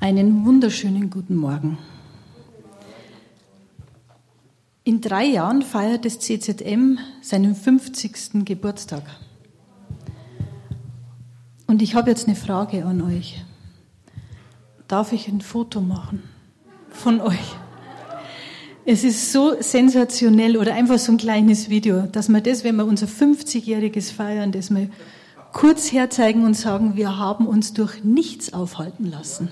Einen wunderschönen guten Morgen. In drei Jahren feiert das CZM seinen 50. Geburtstag. Und ich habe jetzt eine Frage an euch. Darf ich ein Foto machen von euch? Es ist so sensationell oder einfach so ein kleines Video, dass wir das, wenn wir unser 50-jähriges feiern, das mal kurz herzeigen und sagen, wir haben uns durch nichts aufhalten lassen.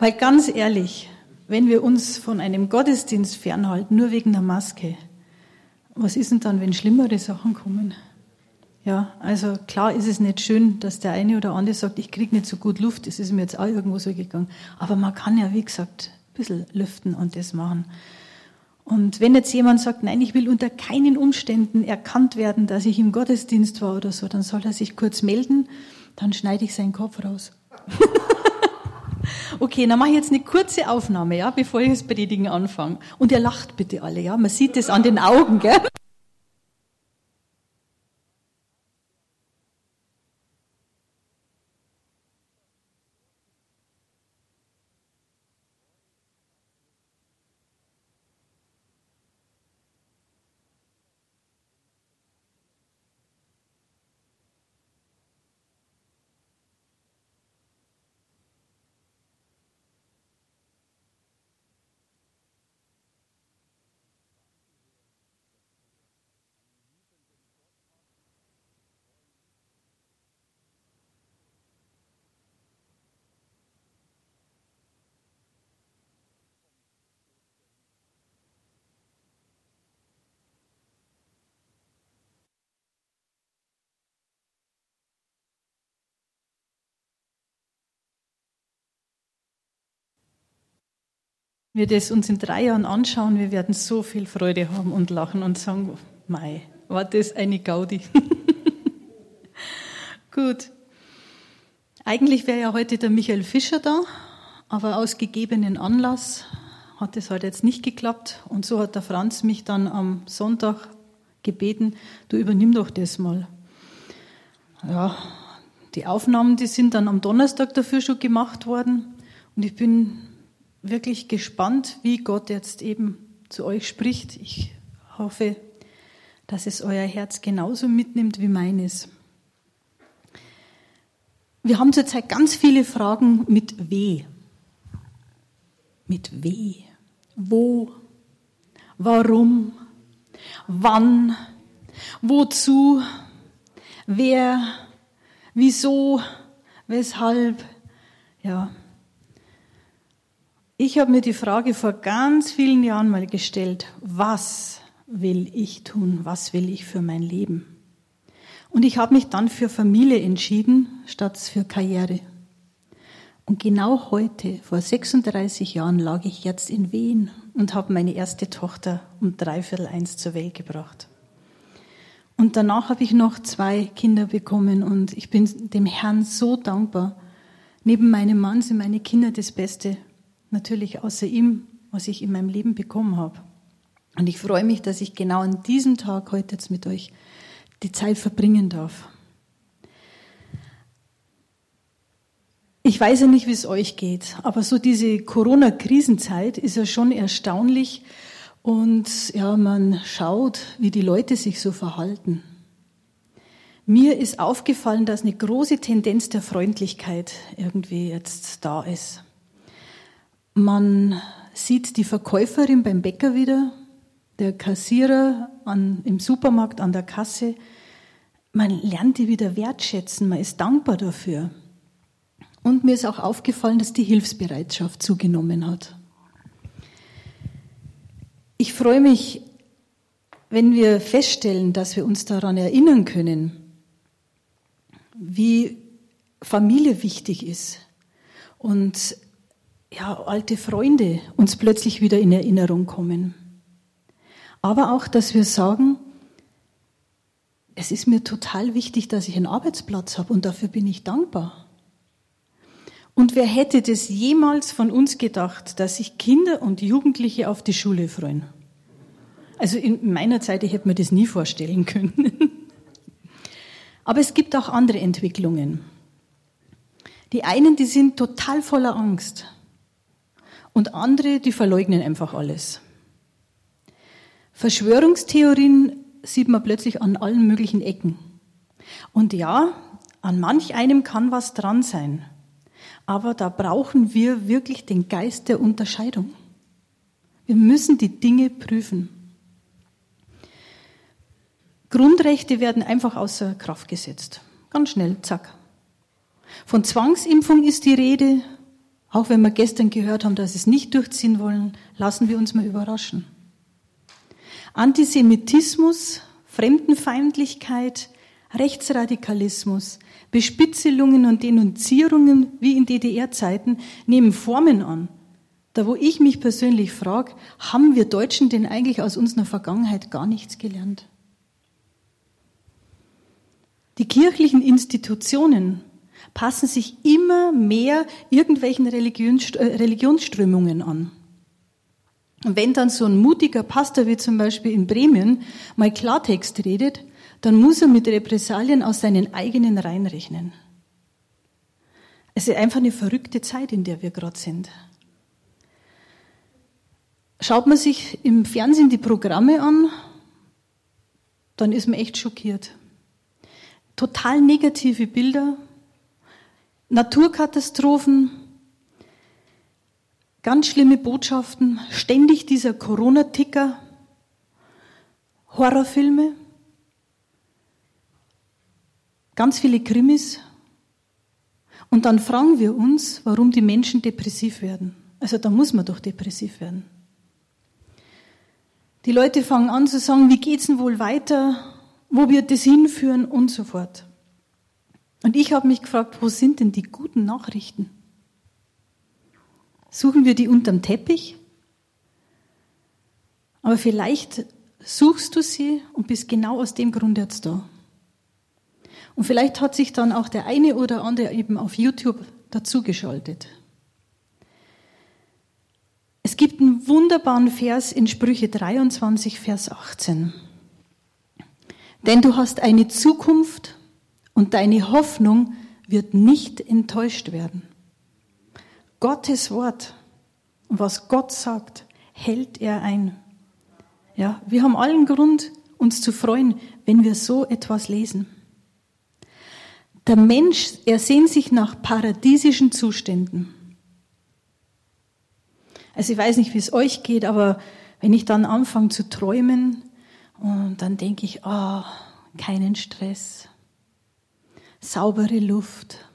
Weil ganz ehrlich, wenn wir uns von einem Gottesdienst fernhalten, nur wegen der Maske, was ist denn dann, wenn schlimmere Sachen kommen? Ja, also klar ist es nicht schön, dass der eine oder andere sagt, ich kriege nicht so gut Luft, das ist mir jetzt auch irgendwo so gegangen. Aber man kann ja, wie gesagt, ein bisschen lüften und das machen. Und wenn jetzt jemand sagt, nein, ich will unter keinen Umständen erkannt werden, dass ich im Gottesdienst war oder so, dann soll er sich kurz melden, dann schneide ich seinen Kopf raus. Okay, dann mache ich jetzt eine kurze Aufnahme, ja, bevor ich das Predigen anfange. Und ihr lacht bitte alle, ja. Man sieht es an den Augen, gell? Wir das uns in drei Jahren anschauen, wir werden so viel Freude haben und lachen und sagen, mei, war das eine Gaudi. Gut. Eigentlich wäre ja heute der Michael Fischer da, aber aus gegebenen Anlass hat es halt jetzt nicht geklappt. Und so hat der Franz mich dann am Sonntag gebeten, du übernimm doch das mal. Ja, die Aufnahmen, die sind dann am Donnerstag dafür schon gemacht worden. Und ich bin wirklich gespannt, wie Gott jetzt eben zu euch spricht. Ich hoffe, dass es euer Herz genauso mitnimmt wie meines. Wir haben zurzeit ganz viele Fragen mit W. Mit W. Wo? Warum? Wann? Wozu? Wer? Wieso? Weshalb? Ja, ich habe mir die Frage vor ganz vielen Jahren mal gestellt, was will ich tun, was will ich für mein Leben? Und ich habe mich dann für Familie entschieden, statt für Karriere. Und genau heute, vor 36 Jahren, lag ich jetzt in Wien und habe meine erste Tochter um dreiviertel eins zur Welt gebracht. Und danach habe ich noch zwei Kinder bekommen und ich bin dem Herrn so dankbar. Neben meinem Mann sind meine Kinder das Beste, natürlich außer ihm, was ich in meinem Leben bekommen habe. Und ich freue mich, dass ich genau an diesem Tag heute jetzt mit euch die Zeit verbringen darf. Ich weiß ja nicht, wie es euch geht, aber so diese Corona-Krisenzeit ist ja schon erstaunlich und ja, man schaut, wie die Leute sich so verhalten. Mir ist aufgefallen, dass eine große Tendenz der Freundlichkeit irgendwie jetzt da ist. Man sieht die Verkäuferin beim Bäcker wieder, der Kassierer an, im Supermarkt an der Kasse. Man lernt die wieder wertschätzen, man ist dankbar dafür. Und mir ist auch aufgefallen, dass die Hilfsbereitschaft zugenommen hat. Ich freue mich, wenn wir feststellen, dass wir uns daran erinnern können, wie Familie wichtig ist und ja, alte Freunde uns plötzlich wieder in Erinnerung kommen. Aber auch, dass wir sagen, es ist mir total wichtig, dass ich einen Arbeitsplatz habe und dafür bin ich dankbar. Und wer hätte das jemals von uns gedacht, dass sich Kinder und Jugendliche auf die Schule freuen? Also in meiner Zeit, ich hätte mir das nie vorstellen können. Aber es gibt auch andere Entwicklungen. Die einen, die sind total voller Angst. Und andere, die verleugnen einfach alles. Verschwörungstheorien sieht man plötzlich an allen möglichen Ecken. Und ja, an manch einem kann was dran sein. Aber da brauchen wir wirklich den Geist der Unterscheidung. Wir müssen die Dinge prüfen. Grundrechte werden einfach außer Kraft gesetzt. Ganz schnell, zack. Von Zwangsimpfung ist die Rede. Auch wenn wir gestern gehört haben, dass sie es nicht durchziehen wollen, lassen wir uns mal überraschen. Antisemitismus, Fremdenfeindlichkeit, Rechtsradikalismus, Bespitzelungen und Denunzierungen wie in DDR-Zeiten nehmen Formen an. Da wo ich mich persönlich frage, haben wir Deutschen denn eigentlich aus unserer Vergangenheit gar nichts gelernt? Die kirchlichen Institutionen passen sich immer mehr irgendwelchen äh, Religionsströmungen an. Und wenn dann so ein mutiger Pastor wie zum Beispiel in Bremen mal Klartext redet, dann muss er mit Repressalien aus seinen eigenen Reihen rechnen. Es ist einfach eine verrückte Zeit, in der wir gerade sind. Schaut man sich im Fernsehen die Programme an, dann ist man echt schockiert. Total negative Bilder, Naturkatastrophen, ganz schlimme Botschaften, ständig dieser Corona-Ticker, Horrorfilme, ganz viele Krimis. Und dann fragen wir uns, warum die Menschen depressiv werden. Also da muss man doch depressiv werden. Die Leute fangen an zu sagen, wie geht's denn wohl weiter? Wo wird das hinführen? Und so fort. Und ich habe mich gefragt, wo sind denn die guten Nachrichten? Suchen wir die unterm Teppich? Aber vielleicht suchst du sie und bist genau aus dem Grund jetzt da. Und vielleicht hat sich dann auch der eine oder andere eben auf YouTube dazugeschaltet. Es gibt einen wunderbaren Vers in Sprüche 23, Vers 18. Denn du hast eine Zukunft und deine Hoffnung wird nicht enttäuscht werden. Gottes Wort was Gott sagt, hält er ein. Ja, wir haben allen Grund, uns zu freuen, wenn wir so etwas lesen. Der Mensch, er sehnt sich nach paradiesischen Zuständen. Also ich weiß nicht, wie es euch geht, aber wenn ich dann anfange zu träumen, und dann denke ich, ah, oh, keinen Stress, saubere Luft,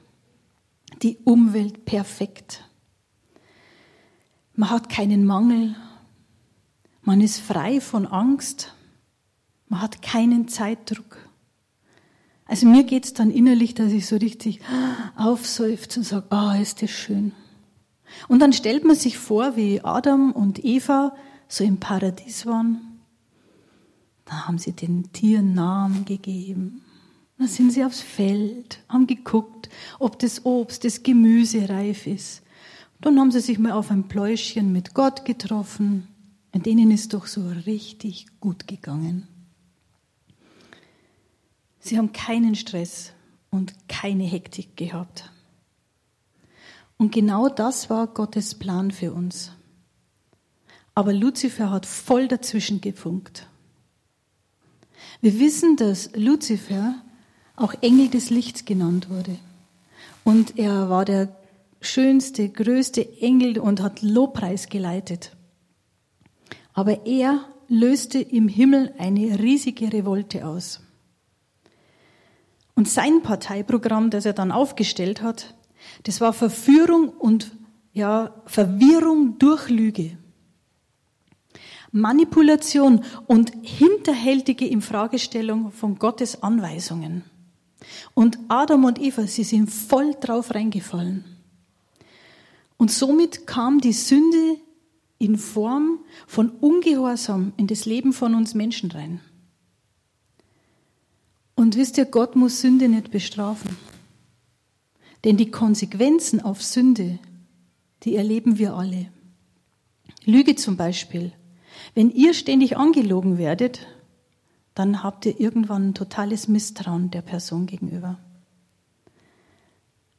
die Umwelt perfekt. Man hat keinen Mangel, man ist frei von Angst, man hat keinen Zeitdruck. Also mir geht's dann innerlich, dass ich so richtig aufseufze und sage, ah, oh, ist das schön. Und dann stellt man sich vor, wie Adam und Eva so im Paradies waren. Da haben sie den Tieren Namen gegeben. Dann sind sie aufs Feld, haben geguckt, ob das Obst, das Gemüse reif ist. Dann haben sie sich mal auf ein Pläuschen mit Gott getroffen. Und denen ist doch so richtig gut gegangen. Sie haben keinen Stress und keine Hektik gehabt. Und genau das war Gottes Plan für uns. Aber Luzifer hat voll dazwischen gefunkt. Wir wissen, dass Luzifer auch Engel des Lichts genannt wurde. Und er war der schönste, größte Engel und hat Lobpreis geleitet. Aber er löste im Himmel eine riesige Revolte aus. Und sein Parteiprogramm, das er dann aufgestellt hat, das war Verführung und ja, Verwirrung durch Lüge. Manipulation und hinterhältige Infragestellung von Gottes Anweisungen. Und Adam und Eva, sie sind voll drauf reingefallen. Und somit kam die Sünde in Form von Ungehorsam in das Leben von uns Menschen rein. Und wisst ihr, Gott muss Sünde nicht bestrafen. Denn die Konsequenzen auf Sünde, die erleben wir alle. Lüge zum Beispiel. Wenn ihr ständig angelogen werdet, dann habt ihr irgendwann ein totales Misstrauen der Person gegenüber.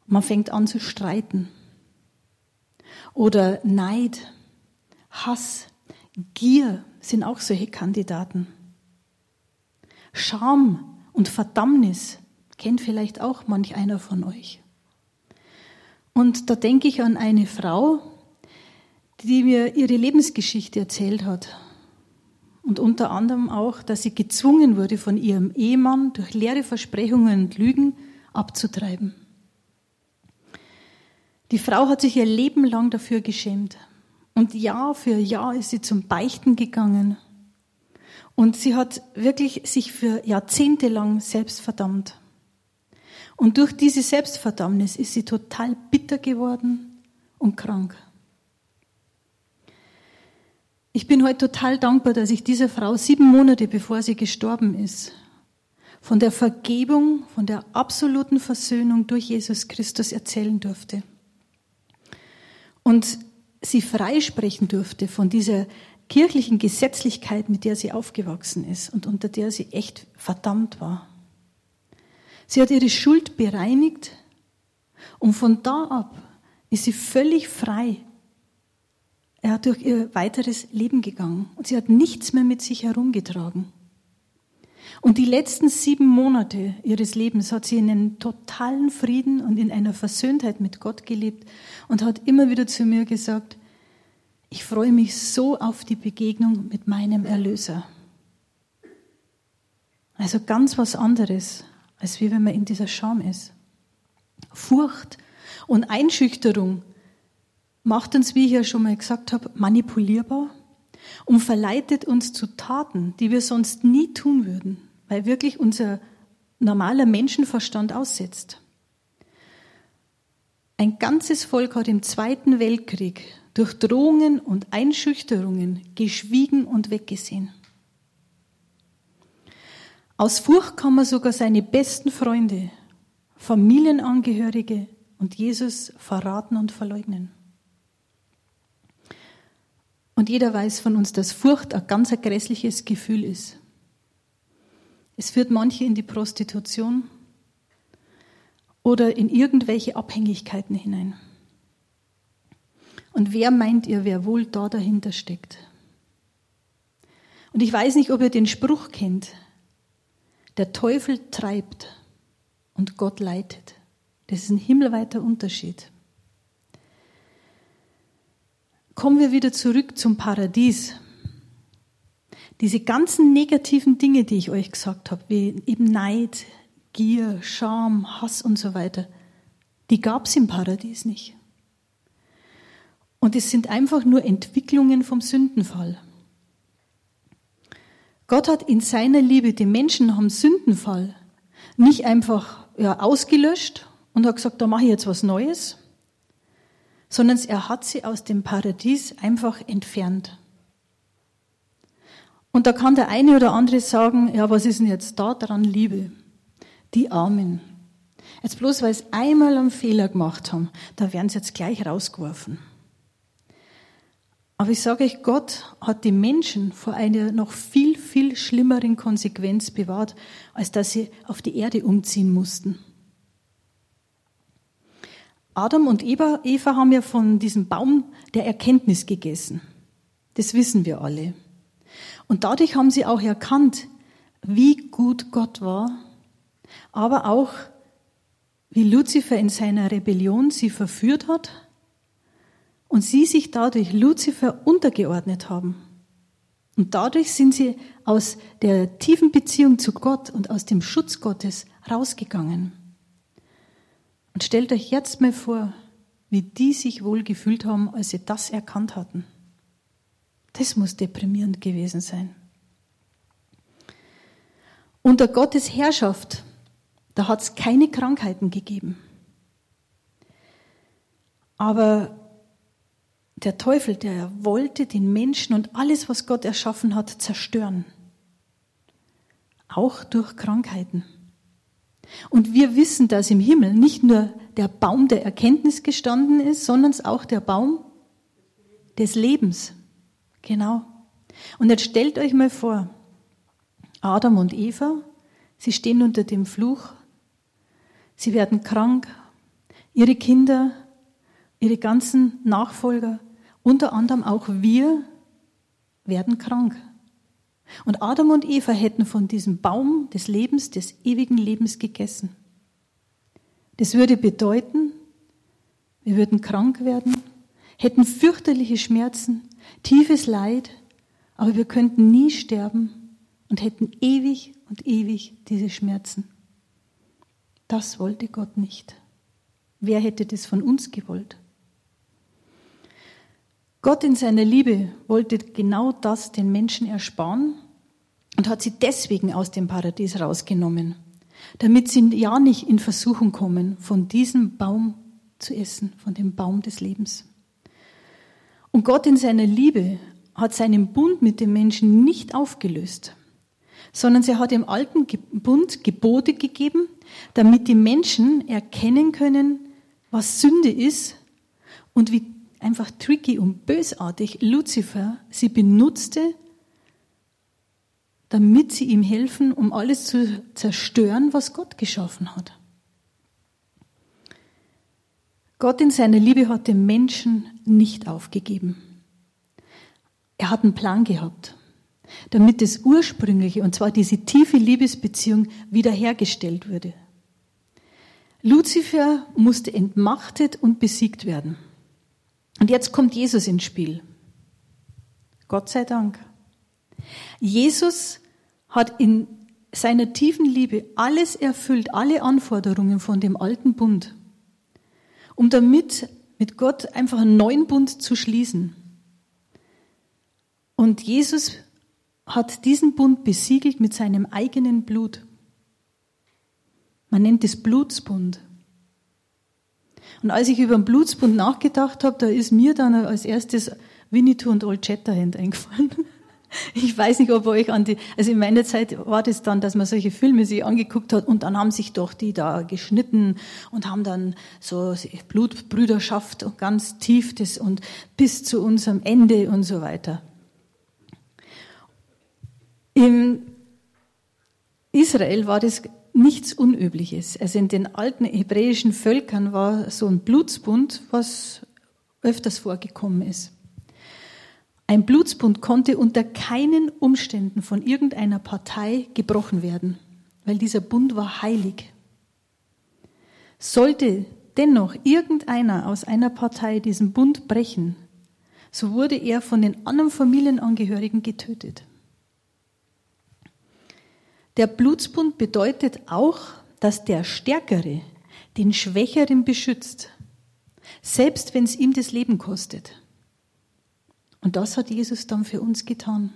Man fängt an zu streiten. Oder Neid, Hass, Gier sind auch solche Kandidaten. Scham und Verdammnis kennt vielleicht auch manch einer von euch. Und da denke ich an eine Frau, die mir ihre Lebensgeschichte erzählt hat. Und unter anderem auch, dass sie gezwungen wurde, von ihrem Ehemann durch leere Versprechungen und Lügen abzutreiben. Die Frau hat sich ihr Leben lang dafür geschämt. Und Jahr für Jahr ist sie zum Beichten gegangen. Und sie hat wirklich sich für Jahrzehnte lang selbst verdammt. Und durch diese Selbstverdammnis ist sie total bitter geworden und krank. Ich bin heute total dankbar, dass ich dieser Frau sieben Monate bevor sie gestorben ist, von der Vergebung, von der absoluten Versöhnung durch Jesus Christus erzählen durfte und sie freisprechen durfte von dieser kirchlichen Gesetzlichkeit, mit der sie aufgewachsen ist und unter der sie echt verdammt war. Sie hat ihre Schuld bereinigt und von da ab ist sie völlig frei er hat durch ihr weiteres Leben gegangen und sie hat nichts mehr mit sich herumgetragen. Und die letzten sieben Monate ihres Lebens hat sie in einem totalen Frieden und in einer Versöhntheit mit Gott gelebt und hat immer wieder zu mir gesagt, ich freue mich so auf die Begegnung mit meinem Erlöser. Also ganz was anderes, als wie wenn man in dieser Scham ist. Furcht und Einschüchterung macht uns, wie ich ja schon mal gesagt habe, manipulierbar und verleitet uns zu Taten, die wir sonst nie tun würden weil wirklich unser normaler Menschenverstand aussetzt. Ein ganzes Volk hat im Zweiten Weltkrieg durch Drohungen und Einschüchterungen geschwiegen und weggesehen. Aus Furcht kann man sogar seine besten Freunde, Familienangehörige und Jesus verraten und verleugnen. Und jeder weiß von uns, dass Furcht ein ganz grässliches Gefühl ist. Es führt manche in die Prostitution oder in irgendwelche Abhängigkeiten hinein. Und wer meint ihr, wer wohl da dahinter steckt? Und ich weiß nicht, ob ihr den Spruch kennt. Der Teufel treibt und Gott leitet. Das ist ein himmelweiter Unterschied. Kommen wir wieder zurück zum Paradies. Diese ganzen negativen Dinge, die ich euch gesagt habe, wie eben Neid, Gier, Scham, Hass und so weiter, die gab es im Paradies nicht. Und es sind einfach nur Entwicklungen vom Sündenfall. Gott hat in seiner Liebe die Menschen dem Sündenfall nicht einfach ja, ausgelöscht und hat gesagt, da mache ich jetzt was Neues, sondern er hat sie aus dem Paradies einfach entfernt. Und da kann der eine oder andere sagen, ja, was ist denn jetzt da dran Liebe? Die Armen. Jetzt bloß, weil sie einmal einen Fehler gemacht haben, da werden sie jetzt gleich rausgeworfen. Aber ich sage euch, Gott hat die Menschen vor einer noch viel, viel schlimmeren Konsequenz bewahrt, als dass sie auf die Erde umziehen mussten. Adam und Eva, haben ja von diesem Baum der Erkenntnis gegessen. Das wissen wir alle. Und dadurch haben sie auch erkannt, wie gut Gott war, aber auch, wie Luzifer in seiner Rebellion sie verführt hat und sie sich dadurch Luzifer untergeordnet haben. Und dadurch sind sie aus der tiefen Beziehung zu Gott und aus dem Schutz Gottes rausgegangen. Und stellt euch jetzt mal vor, wie die sich wohl gefühlt haben, als sie das erkannt hatten. Das muss deprimierend gewesen sein. Unter Gottes Herrschaft, da hat es keine Krankheiten gegeben. Aber der Teufel, der wollte den Menschen und alles, was Gott erschaffen hat, zerstören. Auch durch Krankheiten. Und wir wissen, dass im Himmel nicht nur der Baum der Erkenntnis gestanden ist, sondern auch der Baum des Lebens. Genau. Und jetzt stellt euch mal vor, Adam und Eva, sie stehen unter dem Fluch, sie werden krank, ihre Kinder, ihre ganzen Nachfolger, unter anderem auch wir, werden krank. Und Adam und Eva hätten von diesem Baum des Lebens, des ewigen Lebens gegessen. Das würde bedeuten, wir würden krank werden, hätten fürchterliche Schmerzen, tiefes Leid, aber wir könnten nie sterben und hätten ewig und ewig diese Schmerzen. Das wollte Gott nicht. Wer hätte das von uns gewollt? Gott in seiner Liebe wollte genau das den Menschen ersparen und hat sie deswegen aus dem Paradies rausgenommen, damit sie ja nicht in Versuchung kommen, von diesem Baum zu essen, von dem Baum des Lebens. Und Gott in seiner Liebe hat seinen Bund mit dem Menschen nicht aufgelöst, sondern sie hat im alten Bund Gebote gegeben, damit die Menschen erkennen können, was Sünde ist und wie einfach tricky und bösartig Luzifer sie benutzte, damit sie ihm helfen, um alles zu zerstören, was Gott geschaffen hat. Gott in seiner Liebe hat den Menschen nicht aufgegeben. Er hat einen Plan gehabt, damit das ursprüngliche, und zwar diese tiefe Liebesbeziehung, wiederhergestellt würde. Luzifer musste entmachtet und besiegt werden. Und jetzt kommt Jesus ins Spiel. Gott sei Dank. Jesus hat in seiner tiefen Liebe alles erfüllt, alle Anforderungen von dem alten Bund, um damit mit Gott einfach einen neuen Bund zu schließen. Und Jesus hat diesen Bund besiegelt mit seinem eigenen Blut. Man nennt es Blutsbund. Und als ich über den Blutsbund nachgedacht habe, da ist mir dann als erstes Winnetou und Old Shatterhand eingefallen. Ich weiß nicht, ob ihr euch an die, also in meiner Zeit war das dann, dass man solche Filme sich angeguckt hat und dann haben sich doch die da geschnitten und haben dann so Blutbrüderschaft und ganz tief das und bis zu unserem Ende und so weiter. Im Israel war das nichts Unübliches. Also in den alten hebräischen Völkern war so ein Blutsbund, was öfters vorgekommen ist. Ein Blutsbund konnte unter keinen Umständen von irgendeiner Partei gebrochen werden, weil dieser Bund war heilig. Sollte dennoch irgendeiner aus einer Partei diesen Bund brechen, so wurde er von den anderen Familienangehörigen getötet. Der Blutsbund bedeutet auch, dass der Stärkere den Schwächeren beschützt, selbst wenn es ihm das Leben kostet. Und das hat Jesus dann für uns getan.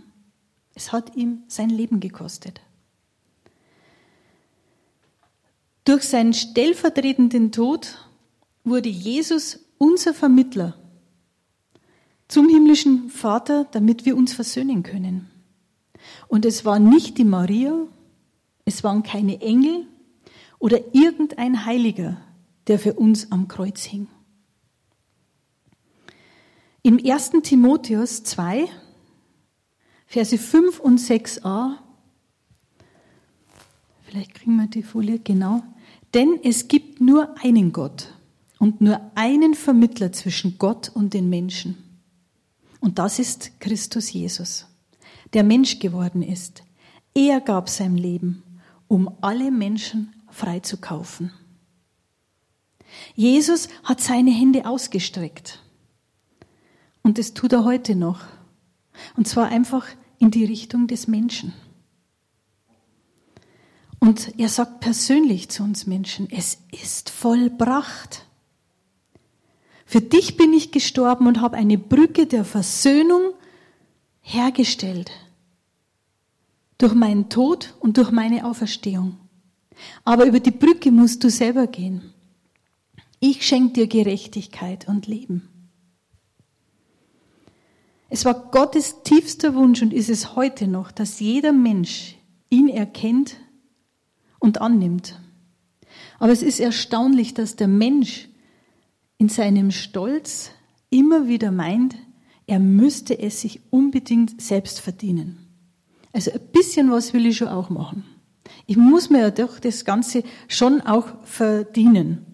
Es hat ihm sein Leben gekostet. Durch seinen stellvertretenden Tod wurde Jesus unser Vermittler zum himmlischen Vater, damit wir uns versöhnen können. Und es war nicht die Maria es waren keine Engel oder irgendein Heiliger, der für uns am Kreuz hing. Im 1. Timotheus 2, Verse 5 und 6a, vielleicht kriegen wir die Folie genau, denn es gibt nur einen Gott und nur einen Vermittler zwischen Gott und den Menschen. Und das ist Christus Jesus, der Mensch geworden ist. Er gab sein Leben um alle Menschen freizukaufen. Jesus hat seine Hände ausgestreckt. Und das tut er heute noch. Und zwar einfach in die Richtung des Menschen. Und er sagt persönlich zu uns Menschen, es ist vollbracht. Für dich bin ich gestorben und habe eine Brücke der Versöhnung hergestellt durch meinen Tod und durch meine Auferstehung. Aber über die Brücke musst du selber gehen. Ich schenke dir Gerechtigkeit und Leben. Es war Gottes tiefster Wunsch und ist es heute noch, dass jeder Mensch ihn erkennt und annimmt. Aber es ist erstaunlich, dass der Mensch in seinem Stolz immer wieder meint, er müsste es sich unbedingt selbst verdienen. Also ein bisschen was will ich schon auch machen. Ich muss mir ja doch das Ganze schon auch verdienen.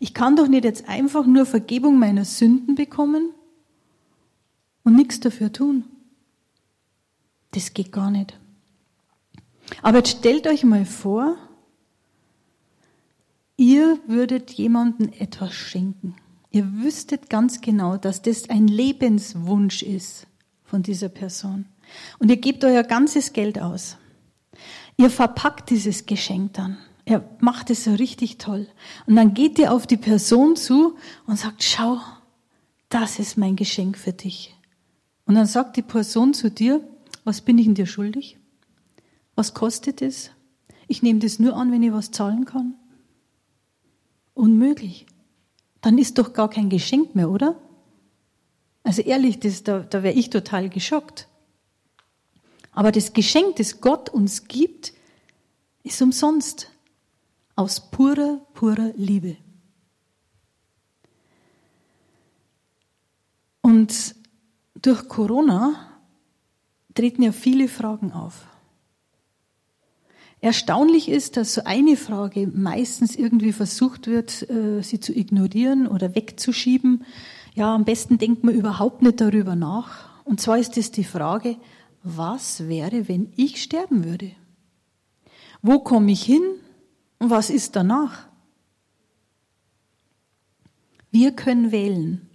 Ich kann doch nicht jetzt einfach nur Vergebung meiner Sünden bekommen und nichts dafür tun. Das geht gar nicht. Aber jetzt stellt euch mal vor, ihr würdet jemandem etwas schenken. Ihr wüsstet ganz genau, dass das ein Lebenswunsch ist von dieser Person. Und ihr gebt euer ganzes Geld aus. Ihr verpackt dieses Geschenk dann. Er macht es so richtig toll. Und dann geht ihr auf die Person zu und sagt, schau, das ist mein Geschenk für dich. Und dann sagt die Person zu dir, was bin ich in dir schuldig? Was kostet es? Ich nehme das nur an, wenn ich was zahlen kann. Unmöglich. Dann ist doch gar kein Geschenk mehr, oder? Also ehrlich, das, da, da wäre ich total geschockt. Aber das Geschenk, das Gott uns gibt, ist umsonst. Aus purer, purer Liebe. Und durch Corona treten ja viele Fragen auf. Erstaunlich ist, dass so eine Frage meistens irgendwie versucht wird, äh, sie zu ignorieren oder wegzuschieben. Ja, am besten denkt man überhaupt nicht darüber nach. Und zwar ist es die Frage, was wäre, wenn ich sterben würde? Wo komme ich hin und was ist danach? Wir können wählen.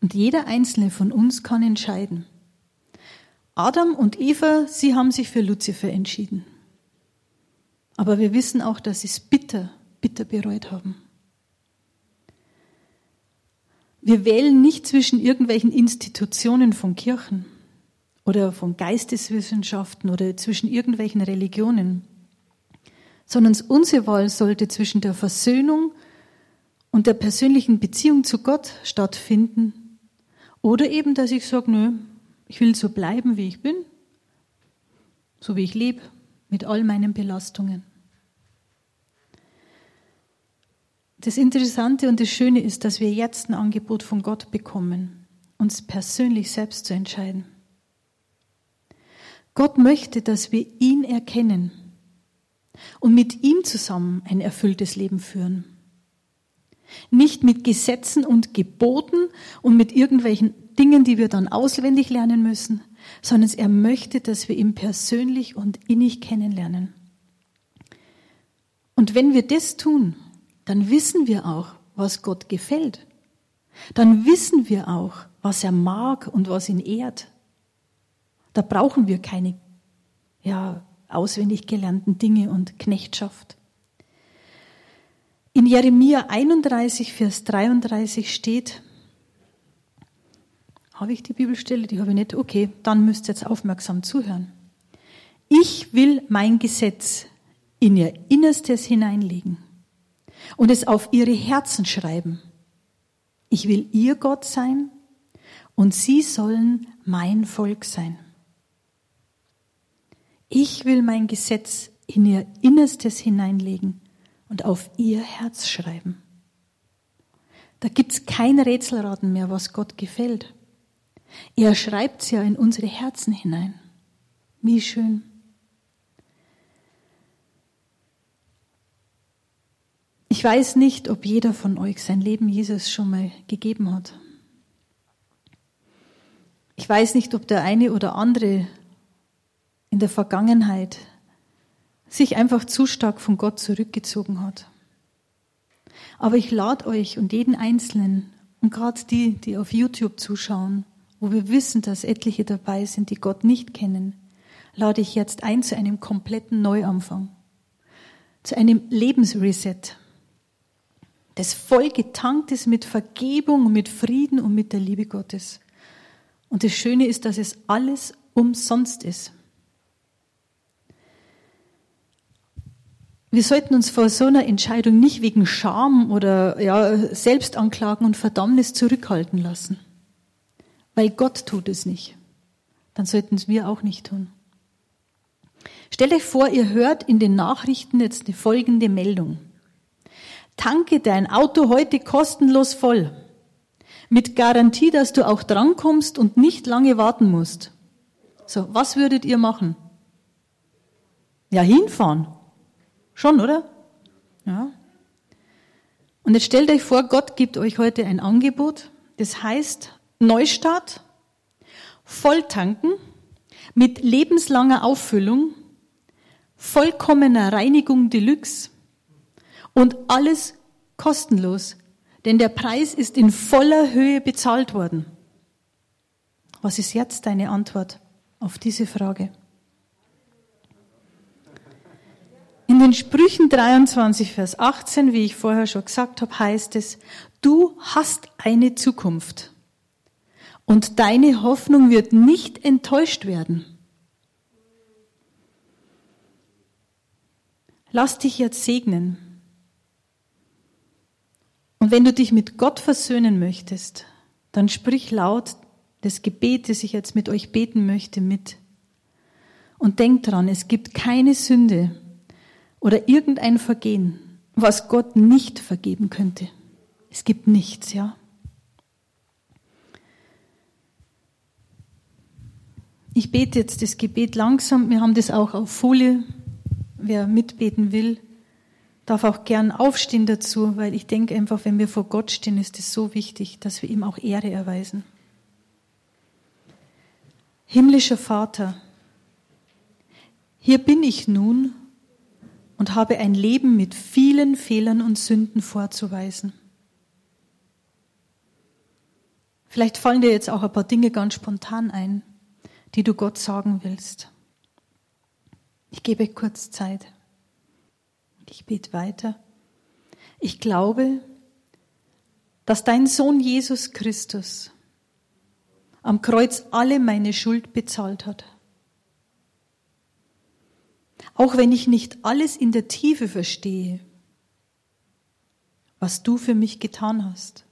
Und jeder einzelne von uns kann entscheiden. Adam und Eva, sie haben sich für Luzifer entschieden. Aber wir wissen auch, dass sie es bitter, bitter bereut haben. Wir wählen nicht zwischen irgendwelchen Institutionen von Kirchen oder von Geisteswissenschaften oder zwischen irgendwelchen Religionen, sondern unsere Wahl sollte zwischen der Versöhnung und der persönlichen Beziehung zu Gott stattfinden oder eben, dass ich sage, nö, ich will so bleiben, wie ich bin, so wie ich lebe, mit all meinen Belastungen. Das Interessante und das Schöne ist, dass wir jetzt ein Angebot von Gott bekommen, uns persönlich selbst zu entscheiden. Gott möchte, dass wir ihn erkennen und mit ihm zusammen ein erfülltes Leben führen. Nicht mit Gesetzen und Geboten und mit irgendwelchen Dingen, die wir dann auswendig lernen müssen, sondern er möchte, dass wir ihn persönlich und innig kennenlernen. Und wenn wir das tun, dann wissen wir auch, was Gott gefällt. Dann wissen wir auch, was er mag und was ihn ehrt. Da brauchen wir keine ja, auswendig gelernten Dinge und Knechtschaft. In Jeremia 31, Vers 33 steht, habe ich die Bibelstelle? Die habe ich nicht. Okay, dann müsst ihr jetzt aufmerksam zuhören. Ich will mein Gesetz in ihr Innerstes hineinlegen und es auf ihre Herzen schreiben. Ich will ihr Gott sein und sie sollen mein Volk sein. Ich will mein Gesetz in ihr Innerstes hineinlegen und auf ihr Herz schreiben. Da gibt's kein Rätselraten mehr, was Gott gefällt. Er schreibt es ja in unsere Herzen hinein. Wie schön. Ich weiß nicht, ob jeder von euch sein Leben Jesus schon mal gegeben hat. Ich weiß nicht, ob der eine oder andere in der Vergangenheit sich einfach zu stark von Gott zurückgezogen hat. Aber ich lade euch und jeden Einzelnen und gerade die, die auf YouTube zuschauen, wo wir wissen, dass etliche dabei sind, die Gott nicht kennen, lade ich jetzt ein zu einem kompletten Neuanfang, zu einem Lebensreset, das voll getankt ist mit Vergebung, mit Frieden und mit der Liebe Gottes. Und das Schöne ist, dass es alles umsonst ist. Wir sollten uns vor so einer Entscheidung nicht wegen Scham oder ja, Selbstanklagen und Verdammnis zurückhalten lassen. Weil Gott tut es nicht. Dann sollten es wir auch nicht tun. Stellt euch vor, ihr hört in den Nachrichten jetzt eine folgende Meldung. Tanke dein Auto heute kostenlos voll. Mit Garantie, dass du auch drankommst und nicht lange warten musst. So, was würdet ihr machen? Ja, hinfahren. Schon, oder? Ja. Und jetzt stellt euch vor, Gott gibt euch heute ein Angebot. Das heißt Neustart, Volltanken mit lebenslanger Auffüllung, vollkommener Reinigung Deluxe und alles kostenlos, denn der Preis ist in voller Höhe bezahlt worden. Was ist jetzt deine Antwort auf diese Frage? In den Sprüchen 23, Vers 18, wie ich vorher schon gesagt habe, heißt es, du hast eine Zukunft und deine Hoffnung wird nicht enttäuscht werden. Lass dich jetzt segnen. Und wenn du dich mit Gott versöhnen möchtest, dann sprich laut das Gebet, das ich jetzt mit euch beten möchte, mit. Und denk dran, es gibt keine Sünde, oder irgendein Vergehen, was Gott nicht vergeben könnte. Es gibt nichts, ja. Ich bete jetzt das Gebet langsam. Wir haben das auch auf Folie. Wer mitbeten will, darf auch gern aufstehen dazu, weil ich denke einfach, wenn wir vor Gott stehen, ist es so wichtig, dass wir ihm auch Ehre erweisen. Himmlischer Vater, hier bin ich nun und habe ein Leben mit vielen Fehlern und Sünden vorzuweisen. Vielleicht fallen dir jetzt auch ein paar Dinge ganz spontan ein, die du Gott sagen willst. Ich gebe kurz Zeit. Ich bete weiter. Ich glaube, dass dein Sohn Jesus Christus am Kreuz alle meine Schuld bezahlt hat. Auch wenn ich nicht alles in der Tiefe verstehe, was du für mich getan hast,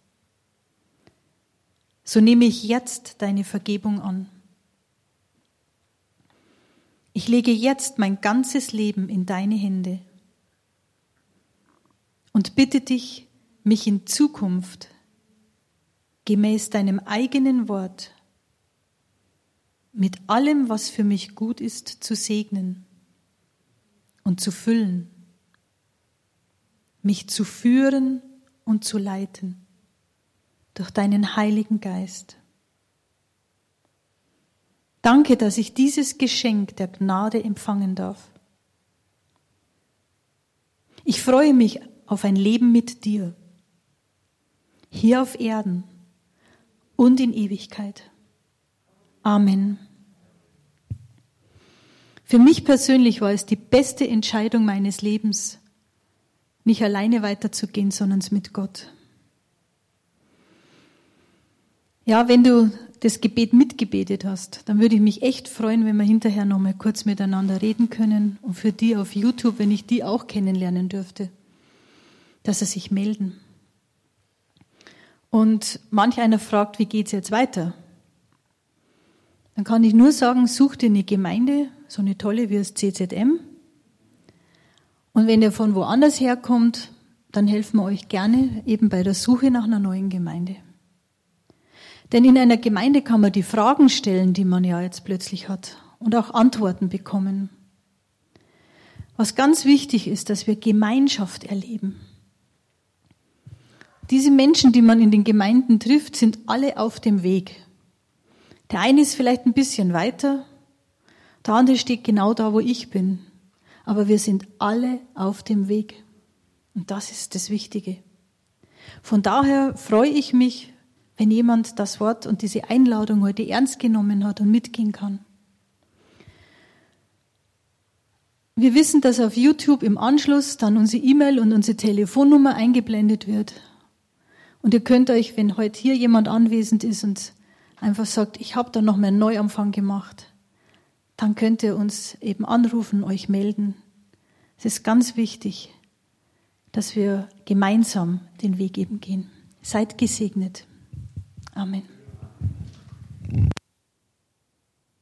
so nehme ich jetzt deine Vergebung an. Ich lege jetzt mein ganzes Leben in deine Hände und bitte dich, mich in Zukunft gemäß deinem eigenen Wort mit allem, was für mich gut ist, zu segnen und zu füllen, mich zu führen und zu leiten durch deinen Heiligen Geist. Danke, dass ich dieses Geschenk der Gnade empfangen darf. Ich freue mich auf ein Leben mit dir, hier auf Erden und in Ewigkeit. Amen. Für mich persönlich war es die beste Entscheidung meines Lebens, nicht alleine weiterzugehen, sondern mit Gott. Ja, wenn du das Gebet mitgebetet hast, dann würde ich mich echt freuen, wenn wir hinterher nochmal kurz miteinander reden können und für die auf YouTube, wenn ich die auch kennenlernen dürfte, dass sie sich melden. Und manch einer fragt, wie geht's jetzt weiter? Dann kann ich nur sagen, such dir eine Gemeinde, so eine tolle wie das CZM. Und wenn ihr von woanders herkommt, dann helfen wir euch gerne eben bei der Suche nach einer neuen Gemeinde. Denn in einer Gemeinde kann man die Fragen stellen, die man ja jetzt plötzlich hat und auch Antworten bekommen. Was ganz wichtig ist, dass wir Gemeinschaft erleben. Diese Menschen, die man in den Gemeinden trifft, sind alle auf dem Weg. Der eine ist vielleicht ein bisschen weiter, der andere steht genau da, wo ich bin. Aber wir sind alle auf dem Weg. Und das ist das Wichtige. Von daher freue ich mich, wenn jemand das Wort und diese Einladung heute ernst genommen hat und mitgehen kann. Wir wissen, dass auf YouTube im Anschluss dann unsere E-Mail und unsere Telefonnummer eingeblendet wird. Und ihr könnt euch, wenn heute hier jemand anwesend ist und einfach sagt, ich habe da noch einen Neuanfang gemacht, dann könnt ihr uns eben anrufen, euch melden. Es ist ganz wichtig, dass wir gemeinsam den Weg eben gehen. Seid gesegnet. Amen.